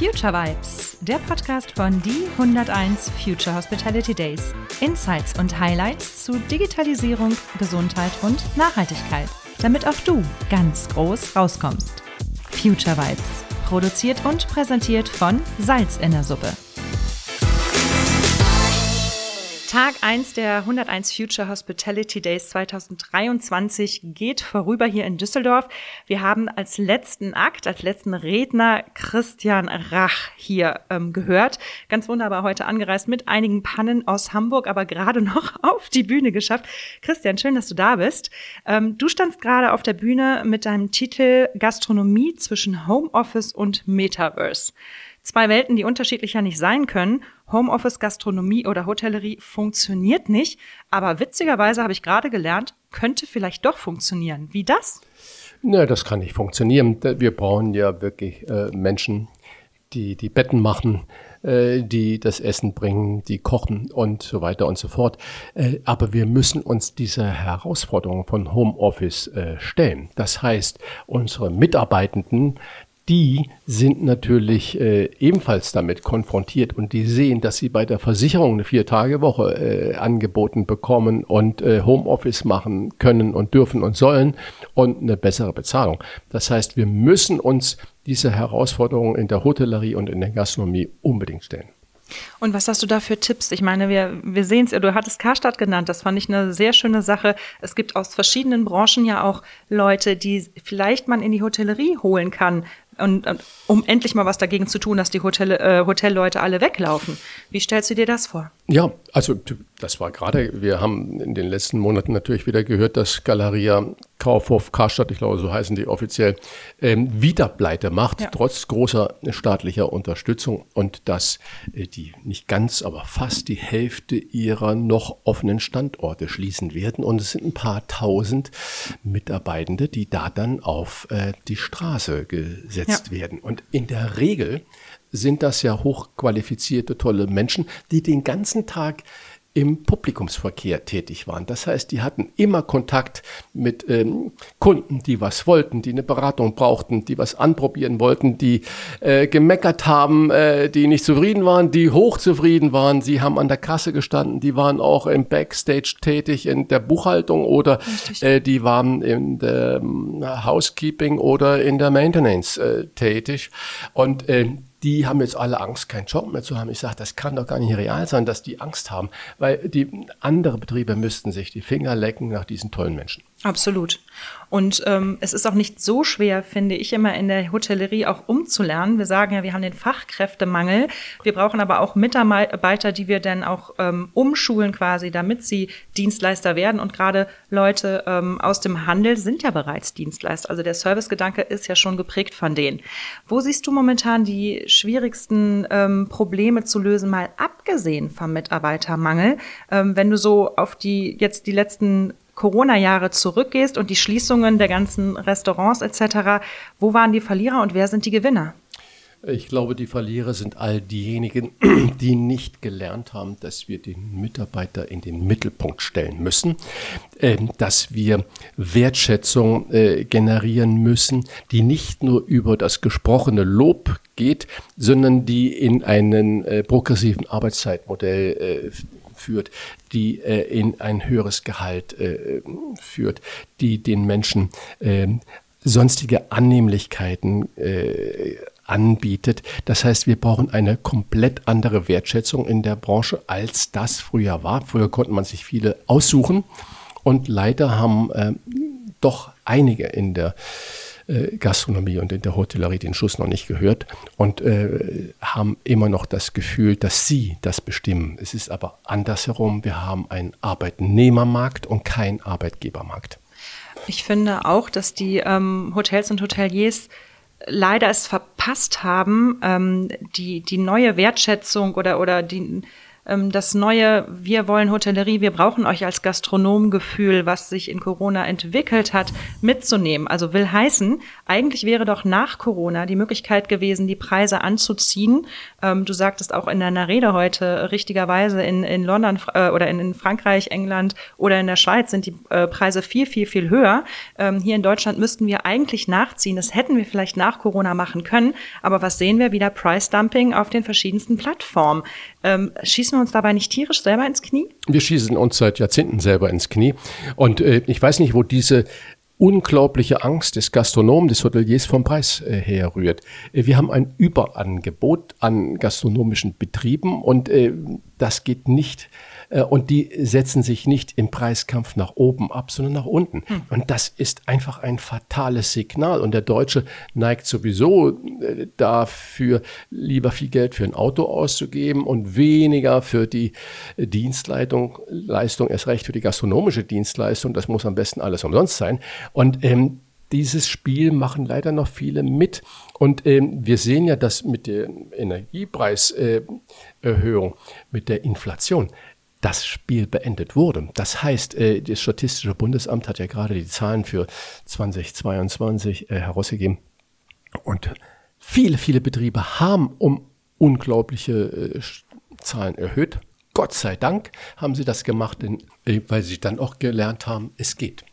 Future Vibes, der Podcast von die 101 Future Hospitality Days. Insights und Highlights zu Digitalisierung, Gesundheit und Nachhaltigkeit, damit auch du ganz groß rauskommst. Future Vibes, produziert und präsentiert von Salz in der Suppe. Tag 1 der 101 Future Hospitality Days 2023 geht vorüber hier in Düsseldorf. Wir haben als letzten Akt, als letzten Redner Christian Rach hier ähm, gehört. Ganz wunderbar heute angereist mit einigen Pannen aus Hamburg, aber gerade noch auf die Bühne geschafft. Christian, schön, dass du da bist. Ähm, du standst gerade auf der Bühne mit deinem Titel Gastronomie zwischen Homeoffice und Metaverse. Zwei Welten, die unterschiedlicher nicht sein können. Homeoffice, Gastronomie oder Hotellerie funktioniert nicht. Aber witzigerweise habe ich gerade gelernt, könnte vielleicht doch funktionieren. Wie das? Na, das kann nicht funktionieren. Wir brauchen ja wirklich äh, Menschen, die die Betten machen, äh, die das Essen bringen, die kochen und so weiter und so fort. Äh, aber wir müssen uns dieser Herausforderung von Homeoffice äh, stellen. Das heißt, unsere Mitarbeitenden die sind natürlich äh, ebenfalls damit konfrontiert und die sehen, dass sie bei der Versicherung eine Vier-Tage-Woche äh, angeboten bekommen und äh, Homeoffice machen können und dürfen und sollen und eine bessere Bezahlung. Das heißt, wir müssen uns diese Herausforderungen in der Hotellerie und in der Gastronomie unbedingt stellen. Und was hast du da für Tipps? Ich meine, wir, wir sehen es, du hattest Karstadt genannt, das fand ich eine sehr schöne Sache. Es gibt aus verschiedenen Branchen ja auch Leute, die vielleicht man in die Hotellerie holen kann, und, und, um endlich mal was dagegen zu tun, dass die Hotel, äh, Hotelleute alle weglaufen. Wie stellst du dir das vor? Ja, also das war gerade, wir haben in den letzten Monaten natürlich wieder gehört, dass Galeria Kaufhof Karstadt, ich glaube, so heißen die offiziell, ähm, wieder pleite macht, ja. trotz großer staatlicher Unterstützung und dass äh, die nicht ganz, aber fast die Hälfte ihrer noch offenen Standorte schließen werden. Und es sind ein paar tausend Mitarbeitende, die da dann auf äh, die Straße gesetzt ja. werden. Und in der Regel sind das ja hochqualifizierte, tolle Menschen, die den ganzen Tag im Publikumsverkehr tätig waren. Das heißt, die hatten immer Kontakt mit ähm, Kunden, die was wollten, die eine Beratung brauchten, die was anprobieren wollten, die äh, gemeckert haben, äh, die nicht zufrieden waren, die hochzufrieden waren. Sie haben an der Kasse gestanden, die waren auch im Backstage tätig in der Buchhaltung oder äh, die waren in der äh, Housekeeping oder in der Maintenance äh, tätig. Und äh, die haben jetzt alle Angst, keinen Job mehr zu haben. Ich sage, das kann doch gar nicht real sein, dass die Angst haben, weil die andere Betriebe müssten sich die Finger lecken nach diesen tollen Menschen. Absolut. Und ähm, es ist auch nicht so schwer, finde ich, immer in der Hotellerie auch umzulernen. Wir sagen ja, wir haben den Fachkräftemangel. Wir brauchen aber auch Mitarbeiter, die wir dann auch ähm, umschulen quasi, damit sie Dienstleister werden. Und gerade Leute ähm, aus dem Handel sind ja bereits Dienstleister. Also der Servicegedanke ist ja schon geprägt von denen. Wo siehst du momentan die schwierigsten ähm, Probleme zu lösen, mal abgesehen vom Mitarbeitermangel? Ähm, wenn du so auf die jetzt die letzten Corona-Jahre zurückgehst und die Schließungen der ganzen Restaurants etc., wo waren die Verlierer und wer sind die Gewinner? Ich glaube, die Verlierer sind all diejenigen, die nicht gelernt haben, dass wir den Mitarbeiter in den Mittelpunkt stellen müssen, ähm, dass wir Wertschätzung äh, generieren müssen, die nicht nur über das gesprochene Lob geht, sondern die in einen äh, progressiven Arbeitszeitmodell äh, führt, die äh, in ein höheres Gehalt äh, führt, die den Menschen äh, sonstige Annehmlichkeiten äh, anbietet. Das heißt, wir brauchen eine komplett andere Wertschätzung in der Branche, als das früher war. Früher konnte man sich viele aussuchen und leider haben äh, doch einige in der äh, Gastronomie und in der Hotellerie den Schuss noch nicht gehört und äh, haben immer noch das Gefühl, dass sie das bestimmen. Es ist aber andersherum. Wir haben einen Arbeitnehmermarkt und keinen Arbeitgebermarkt. Ich finde auch, dass die ähm, Hotels und Hoteliers leider es verpasst haben, ähm, die, die neue Wertschätzung oder, oder die das neue Wir wollen Hotellerie, wir brauchen euch als Gastronomgefühl, was sich in Corona entwickelt hat, mitzunehmen. Also will heißen, eigentlich wäre doch nach Corona die Möglichkeit gewesen, die Preise anzuziehen. Ähm, du sagtest auch in deiner Rede heute richtigerweise in, in London äh, oder in, in, Frankreich, England oder in der Schweiz sind die äh, Preise viel, viel, viel höher. Ähm, hier in Deutschland müssten wir eigentlich nachziehen. Das hätten wir vielleicht nach Corona machen können. Aber was sehen wir? Wieder Price Dumping auf den verschiedensten Plattformen. Ähm, schießen wir uns dabei nicht tierisch selber ins Knie? Wir schießen uns seit Jahrzehnten selber ins Knie. Und äh, ich weiß nicht, wo diese unglaubliche Angst des Gastronomen, des Hoteliers vom Preis äh, herrührt. Äh, wir haben ein Überangebot an gastronomischen Betrieben und äh, das geht nicht und die setzen sich nicht im Preiskampf nach oben ab, sondern nach unten. Hm. Und das ist einfach ein fatales Signal. Und der Deutsche neigt sowieso äh, dafür, lieber viel Geld für ein Auto auszugeben und weniger für die Dienstleistung, Leistung, erst recht für die gastronomische Dienstleistung. Das muss am besten alles umsonst sein. Und ähm, dieses Spiel machen leider noch viele mit. Und ähm, wir sehen ja, dass mit der Energiepreiserhöhung, äh, mit der Inflation, das Spiel beendet wurde. Das heißt, äh, das Statistische Bundesamt hat ja gerade die Zahlen für 2022 äh, herausgegeben. Und viele, viele Betriebe haben um unglaubliche äh, Zahlen erhöht. Gott sei Dank haben sie das gemacht, weil sie dann auch gelernt haben, es geht.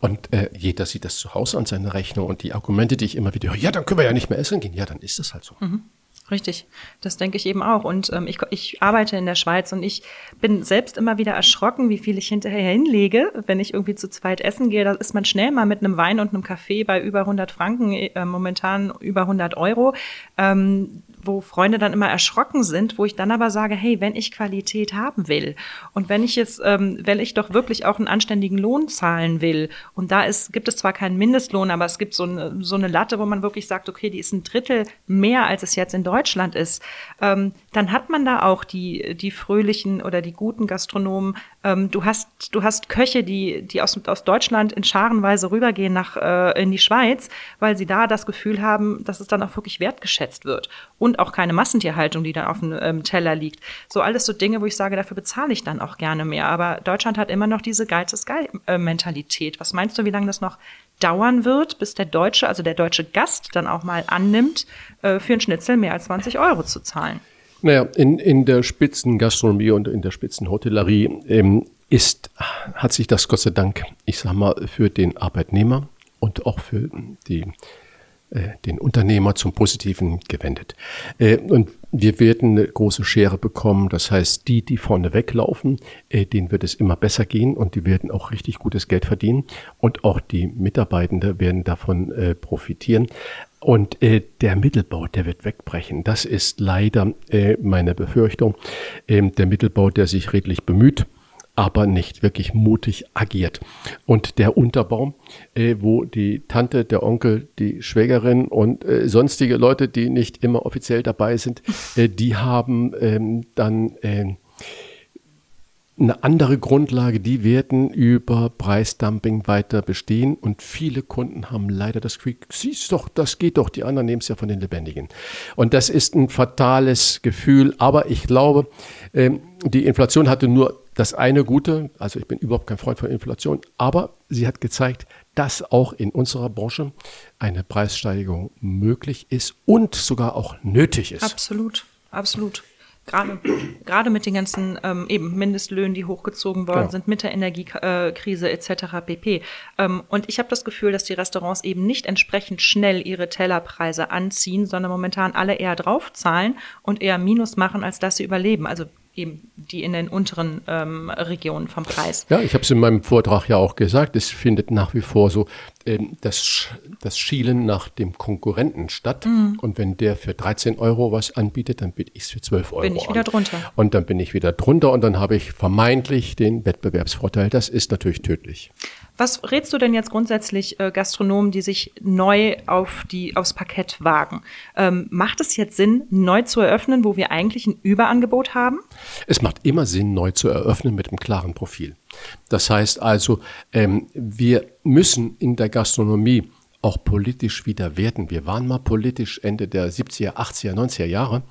Und äh, jeder sieht das zu Hause an seiner Rechnung und die Argumente, die ich immer wieder höre, ja, dann können wir ja nicht mehr essen gehen. Ja, dann ist das halt so. Mhm. Richtig, das denke ich eben auch. Und ähm, ich, ich arbeite in der Schweiz und ich bin selbst immer wieder erschrocken, wie viel ich hinterher hinlege, wenn ich irgendwie zu zweit essen gehe. Da ist man schnell mal mit einem Wein und einem Kaffee bei über 100 Franken, äh, momentan über 100 Euro. Ähm, wo Freunde dann immer erschrocken sind, wo ich dann aber sage, hey, wenn ich Qualität haben will und wenn ich jetzt, ähm, wenn ich doch wirklich auch einen anständigen Lohn zahlen will und da ist, gibt es zwar keinen Mindestlohn, aber es gibt so eine, so eine Latte, wo man wirklich sagt, okay, die ist ein Drittel mehr, als es jetzt in Deutschland ist, ähm, dann hat man da auch die, die fröhlichen oder die guten Gastronomen. Ähm, du hast, du hast Köche, die, die aus, aus Deutschland in Scharenweise rübergehen nach, äh, in die Schweiz, weil sie da das Gefühl haben, dass es dann auch wirklich wertgeschätzt wird. Und auch keine Massentierhaltung, die dann auf dem ähm, Teller liegt. So alles so Dinge, wo ich sage, dafür bezahle ich dann auch gerne mehr. Aber Deutschland hat immer noch diese Geiz ist geil äh, Mentalität. Was meinst du, wie lange das noch dauern wird, bis der Deutsche, also der deutsche Gast dann auch mal annimmt, äh, für einen Schnitzel mehr als 20 Euro zu zahlen? Naja, in, in der Spitzengastronomie und in der Spitzenhotellerie ähm, ist, hat sich das Gott sei Dank, ich sag mal, für den Arbeitnehmer und auch für die den Unternehmer zum Positiven gewendet. Äh, und wir werden eine große Schere bekommen. Das heißt, die, die vorne weglaufen, äh, denen wird es immer besser gehen und die werden auch richtig gutes Geld verdienen. Und auch die Mitarbeitenden werden davon profitieren. Und der Mittelbau, der wird wegbrechen. Das ist leider meine Befürchtung. Ähm, der Mittelbau, der sich redlich bemüht, aber nicht wirklich mutig agiert. Und der Unterbaum, äh, wo die Tante, der Onkel, die Schwägerin und äh, sonstige Leute, die nicht immer offiziell dabei sind, äh, die haben ähm, dann äh, eine andere Grundlage, die werden über Preisdumping weiter bestehen und viele Kunden haben leider das Gefühl, siehst doch, das geht doch, die anderen nehmen es ja von den Lebendigen. Und das ist ein fatales Gefühl, aber ich glaube, ähm, die Inflation hatte nur das eine Gute, also ich bin überhaupt kein Freund von Inflation, aber sie hat gezeigt, dass auch in unserer Branche eine Preissteigerung möglich ist und sogar auch nötig ist. Absolut, absolut. Gerade, gerade mit den ganzen ähm, eben Mindestlöhnen, die hochgezogen worden genau. sind, mit der Energiekrise etc. pp. Ähm, und ich habe das Gefühl, dass die Restaurants eben nicht entsprechend schnell ihre Tellerpreise anziehen, sondern momentan alle eher draufzahlen und eher Minus machen, als dass sie überleben. Also eben die in den unteren ähm, Regionen vom Preis. Ja, ich habe es in meinem Vortrag ja auch gesagt, es findet nach wie vor so das, das Schielen nach dem Konkurrenten statt. Mhm. Und wenn der für 13 Euro was anbietet, dann biete ich es für 12 Euro Bin ich wieder an. drunter. Und dann bin ich wieder drunter und dann habe ich vermeintlich den Wettbewerbsvorteil. Das ist natürlich tödlich. Was rätst du denn jetzt grundsätzlich äh, Gastronomen, die sich neu auf die, aufs Parkett wagen? Ähm, macht es jetzt Sinn, neu zu eröffnen, wo wir eigentlich ein Überangebot haben? Es macht immer Sinn, neu zu eröffnen mit einem klaren Profil. Das heißt also, ähm, wir müssen in der Gastronomie auch politisch wieder werden. Wir waren mal politisch Ende der 70er, 80er, 90er Jahre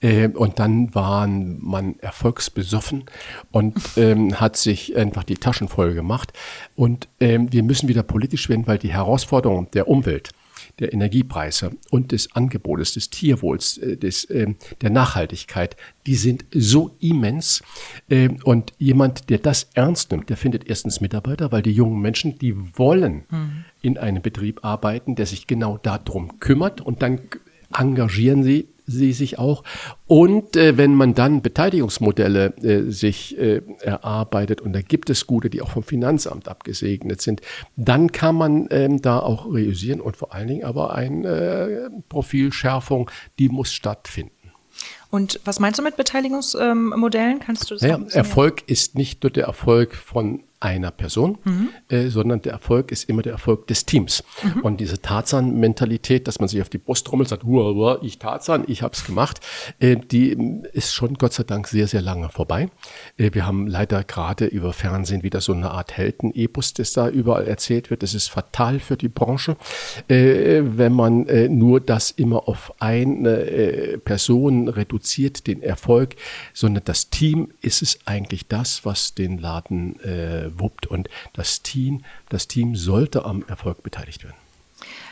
äh, und dann waren man erfolgsbesoffen und ähm, hat sich einfach die Taschen voll gemacht. Und ähm, wir müssen wieder politisch werden, weil die Herausforderung der Umwelt, der Energiepreise und des Angebotes, des Tierwohls, äh, des, äh, der Nachhaltigkeit, die sind so immens. Äh, und jemand, der das ernst nimmt, der findet erstens Mitarbeiter, weil die jungen Menschen, die wollen mhm. in einem Betrieb arbeiten, der sich genau darum kümmert und dann engagieren sie sie sich auch. Und äh, wenn man dann Beteiligungsmodelle äh, sich äh, erarbeitet, und da gibt es gute, die auch vom Finanzamt abgesegnet sind, dann kann man ähm, da auch realisieren und vor allen Dingen aber eine äh, Profilschärfung, die muss stattfinden. Und was meinst du mit Beteiligungsmodellen? Kannst du das ja, Erfolg ist nicht nur der Erfolg von einer Person, mhm. äh, sondern der Erfolg ist immer der Erfolg des Teams. Mhm. Und diese Tarzan-Mentalität, dass man sich auf die Brust trommelt, sagt, hua, hua, ich Tarzan, ich hab's gemacht, äh, die ist schon Gott sei Dank sehr, sehr lange vorbei. Äh, wir haben leider gerade über Fernsehen wieder so eine Art Helden-Epos, das da überall erzählt wird. Das ist fatal für die Branche, äh, wenn man äh, nur das immer auf eine äh, Person reduziert, den Erfolg, sondern das Team ist es eigentlich das, was den Laden äh, wuppt. Und das Team, das Team sollte am Erfolg beteiligt werden.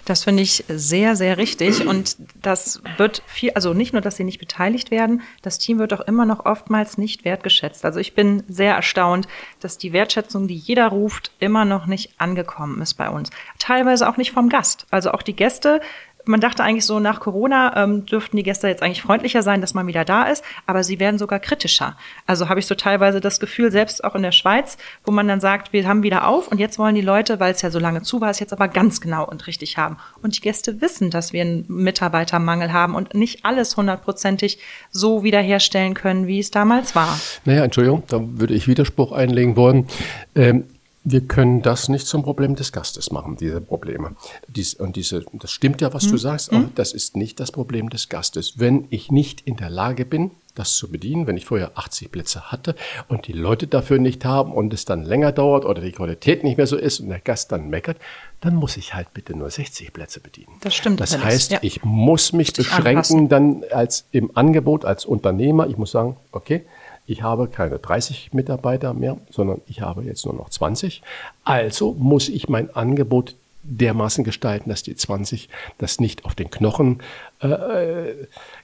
Das finde ich sehr, sehr richtig. Und das wird viel, also nicht nur, dass sie nicht beteiligt werden, das Team wird auch immer noch oftmals nicht wertgeschätzt. Also ich bin sehr erstaunt, dass die Wertschätzung, die jeder ruft, immer noch nicht angekommen ist bei uns. Teilweise auch nicht vom Gast. Also auch die Gäste man dachte eigentlich so, nach Corona ähm, dürften die Gäste jetzt eigentlich freundlicher sein, dass man wieder da ist, aber sie werden sogar kritischer. Also habe ich so teilweise das Gefühl, selbst auch in der Schweiz, wo man dann sagt, wir haben wieder auf und jetzt wollen die Leute, weil es ja so lange zu war, es jetzt aber ganz genau und richtig haben. Und die Gäste wissen, dass wir einen Mitarbeitermangel haben und nicht alles hundertprozentig so wiederherstellen können, wie es damals war. Naja, Entschuldigung, da würde ich Widerspruch einlegen wollen. Ähm, wir können das nicht zum Problem des Gastes machen, diese Probleme. Dies, und diese, das stimmt ja, was mhm. du sagst, aber das ist nicht das Problem des Gastes. Wenn ich nicht in der Lage bin, das zu bedienen, wenn ich vorher 80 Plätze hatte und die Leute dafür nicht haben und es dann länger dauert oder die Qualität nicht mehr so ist und der Gast dann meckert, dann muss ich halt bitte nur 60 Plätze bedienen. Das stimmt. Das heißt, ja. ich muss mich beschränken anpassen. dann als im Angebot als Unternehmer. Ich muss sagen, okay, ich habe keine 30 Mitarbeiter mehr, sondern ich habe jetzt nur noch 20. Also muss ich mein Angebot dermaßen gestalten, dass die 20 das nicht auf den Knochen äh,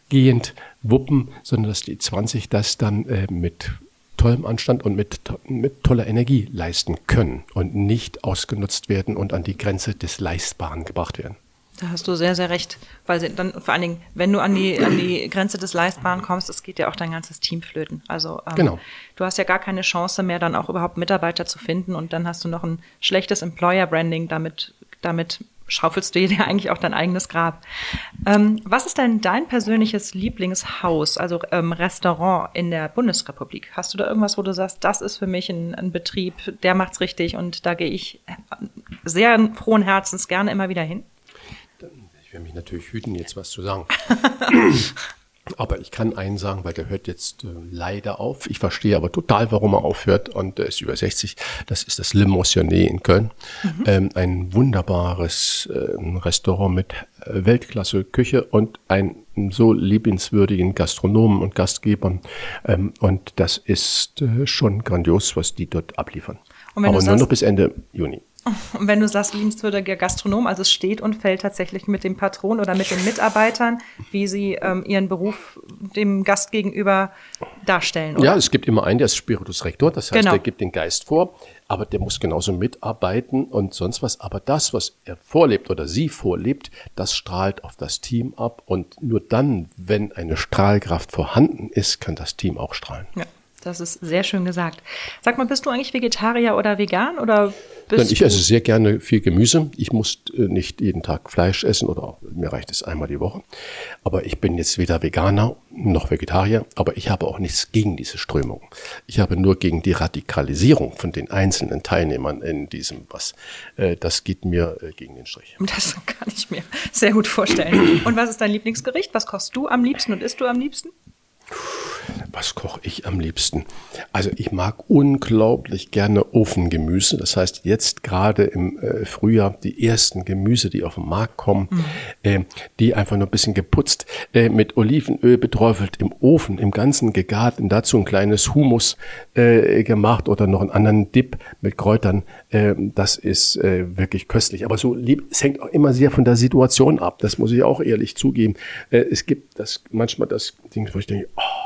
gehend wuppen, sondern dass die 20 das dann äh, mit tollem Anstand und mit, mit toller Energie leisten können und nicht ausgenutzt werden und an die Grenze des Leistbaren gebracht werden. Da hast du sehr, sehr recht. Weil sie dann vor allen Dingen, wenn du an die, an die Grenze des Leistbaren kommst, es geht ja auch dein ganzes Team flöten. Also ähm, genau. du hast ja gar keine Chance mehr, dann auch überhaupt Mitarbeiter zu finden und dann hast du noch ein schlechtes Employer-Branding, damit, damit schaufelst du dir eigentlich auch dein eigenes Grab. Ähm, was ist denn dein persönliches Lieblingshaus, also ähm, Restaurant in der Bundesrepublik? Hast du da irgendwas, wo du sagst, das ist für mich ein, ein Betrieb, der macht's richtig und da gehe ich sehr frohen Herzens gerne immer wieder hin? Ich werde mich natürlich hüten, jetzt was zu sagen. aber ich kann einen sagen, weil der hört jetzt äh, leider auf. Ich verstehe aber total, warum er aufhört und er ist über 60. Das ist das Le Motionnet in Köln. Mhm. Ähm, ein wunderbares äh, Restaurant mit äh, Weltklasse Küche und ein so liebenswürdigen Gastronomen und Gastgebern. Ähm, und das ist äh, schon grandios, was die dort abliefern. aber nur noch bis Ende Juni. Und wenn du sagst, liebenswürdiger Gastronom, also es steht und fällt tatsächlich mit dem Patron oder mit den Mitarbeitern, wie sie ähm, ihren Beruf dem Gast gegenüber darstellen. Oder? Ja, es gibt immer einen, der ist Spiritus Rector, das heißt, genau. der gibt den Geist vor, aber der muss genauso mitarbeiten und sonst was. Aber das, was er vorlebt oder sie vorlebt, das strahlt auf das Team ab und nur dann, wenn eine Strahlkraft vorhanden ist, kann das Team auch strahlen. Ja. Das ist sehr schön gesagt. Sag mal, bist du eigentlich Vegetarier oder vegan oder Nein, ich esse sehr gerne viel Gemüse. Ich muss äh, nicht jeden Tag Fleisch essen oder mir reicht es einmal die Woche. Aber ich bin jetzt weder Veganer noch Vegetarier, aber ich habe auch nichts gegen diese Strömung. Ich habe nur gegen die Radikalisierung von den einzelnen Teilnehmern in diesem was. Äh, das geht mir äh, gegen den Strich. Das kann ich mir sehr gut vorstellen. Und was ist dein Lieblingsgericht? Was kochst du am liebsten und isst du am liebsten? Was koche ich am liebsten? Also ich mag unglaublich gerne Ofengemüse. Das heißt, jetzt gerade im äh, Frühjahr die ersten Gemüse, die auf den Markt kommen, mhm. äh, die einfach nur ein bisschen geputzt, äh, mit Olivenöl beträufelt, im Ofen, im Ganzen gegart und dazu ein kleines Humus äh, gemacht oder noch einen anderen Dip mit Kräutern. Äh, das ist äh, wirklich köstlich. Aber so lieb, es hängt auch immer sehr von der Situation ab. Das muss ich auch ehrlich zugeben. Es gibt das manchmal das Ding, wo ich denke, oh,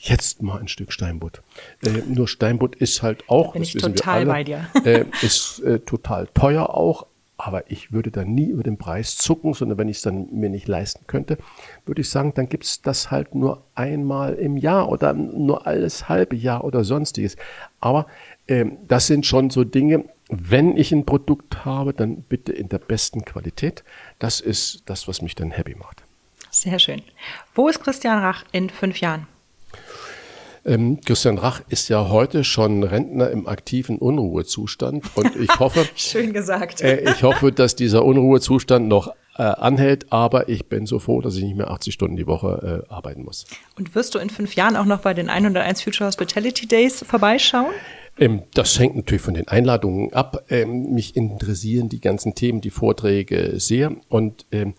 jetzt mal ein Stück Steinbutt. Äh, nur Steinbutt ist halt auch, Bin ich total alle, bei dir. äh, ist äh, total teuer auch, aber ich würde da nie über den Preis zucken, sondern wenn ich es dann mir nicht leisten könnte, würde ich sagen, dann gibt es das halt nur einmal im Jahr oder nur alles halbe Jahr oder sonstiges. Aber ähm, das sind schon so Dinge, wenn ich ein Produkt habe, dann bitte in der besten Qualität. Das ist das, was mich dann happy macht. Sehr schön. Wo ist Christian Rach in fünf Jahren? Ähm, Christian Rach ist ja heute schon Rentner im aktiven Unruhezustand und ich hoffe, schön gesagt. Äh, ich hoffe, dass dieser Unruhezustand noch äh, anhält, aber ich bin so froh, dass ich nicht mehr 80 Stunden die Woche äh, arbeiten muss. Und wirst du in fünf Jahren auch noch bei den 101 Future Hospitality Days vorbeischauen? Ähm, das hängt natürlich von den Einladungen ab. Ähm, mich interessieren die ganzen Themen, die Vorträge sehr und ähm,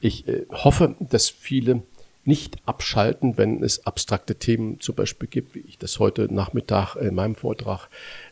ich äh, hoffe, dass viele nicht abschalten, wenn es abstrakte Themen zum Beispiel gibt, wie ich das heute Nachmittag in meinem Vortrag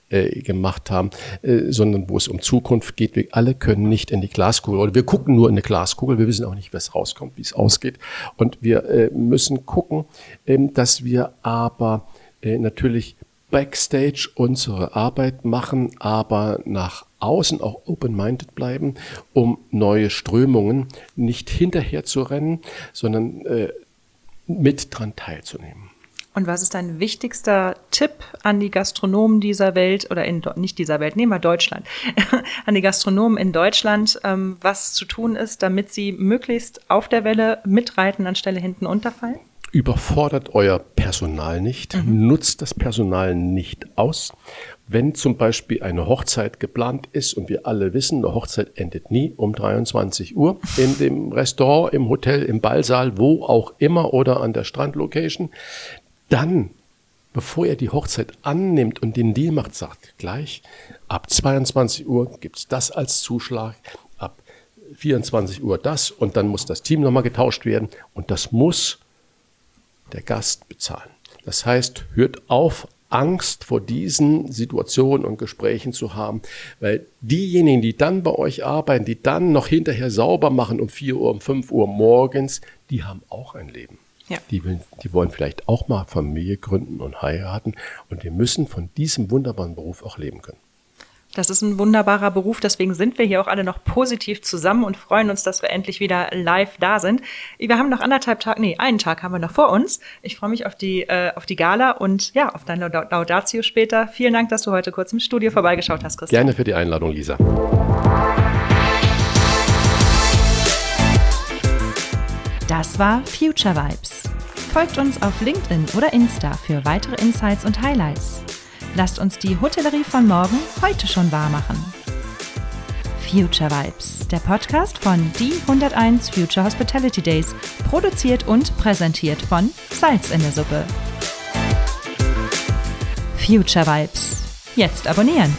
äh, gemacht haben, äh, sondern wo es um Zukunft geht. Wir alle können nicht in die Glaskugel oder wir gucken nur in eine Glaskugel. Wir wissen auch nicht, was rauskommt, wie es ausgeht. Und wir äh, müssen gucken, ähm, dass wir aber natürlich Backstage unsere Arbeit machen, aber nach außen auch open-minded bleiben, um neue Strömungen nicht hinterher zu rennen, sondern äh, mit dran teilzunehmen. Und was ist dein wichtigster Tipp an die Gastronomen dieser Welt oder in nicht dieser Welt, nehmen wir Deutschland, an die Gastronomen in Deutschland, ähm, was zu tun ist, damit sie möglichst auf der Welle mitreiten, anstelle hinten unterfallen? Überfordert euer Personal nicht, mhm. nutzt das Personal nicht aus. Wenn zum Beispiel eine Hochzeit geplant ist und wir alle wissen, eine Hochzeit endet nie um 23 Uhr in dem Restaurant, im Hotel, im Ballsaal, wo auch immer oder an der Strandlocation, dann, bevor er die Hochzeit annimmt und den Deal macht, sagt gleich, ab 22 Uhr gibt's das als Zuschlag, 24 Uhr das und dann muss das Team nochmal getauscht werden und das muss der Gast bezahlen. Das heißt, hört auf, Angst vor diesen Situationen und Gesprächen zu haben, weil diejenigen, die dann bei euch arbeiten, die dann noch hinterher sauber machen um 4 Uhr, um 5 Uhr morgens, die haben auch ein Leben. Ja. Die, die wollen vielleicht auch mal Familie gründen und heiraten und die müssen von diesem wunderbaren Beruf auch leben können. Das ist ein wunderbarer Beruf, deswegen sind wir hier auch alle noch positiv zusammen und freuen uns, dass wir endlich wieder live da sind. Wir haben noch anderthalb Tage, nee, einen Tag haben wir noch vor uns. Ich freue mich auf die, äh, auf die Gala und ja, auf dein Laudatio später. Vielen Dank, dass du heute kurz im Studio vorbeigeschaut hast, Christian. Gerne für die Einladung, Lisa. Das war Future Vibes. Folgt uns auf LinkedIn oder Insta für weitere Insights und Highlights. Lasst uns die Hotellerie von morgen heute schon wahr machen. Future Vibes, der Podcast von die 101 Future Hospitality Days, produziert und präsentiert von Salz in der Suppe. Future Vibes. Jetzt abonnieren.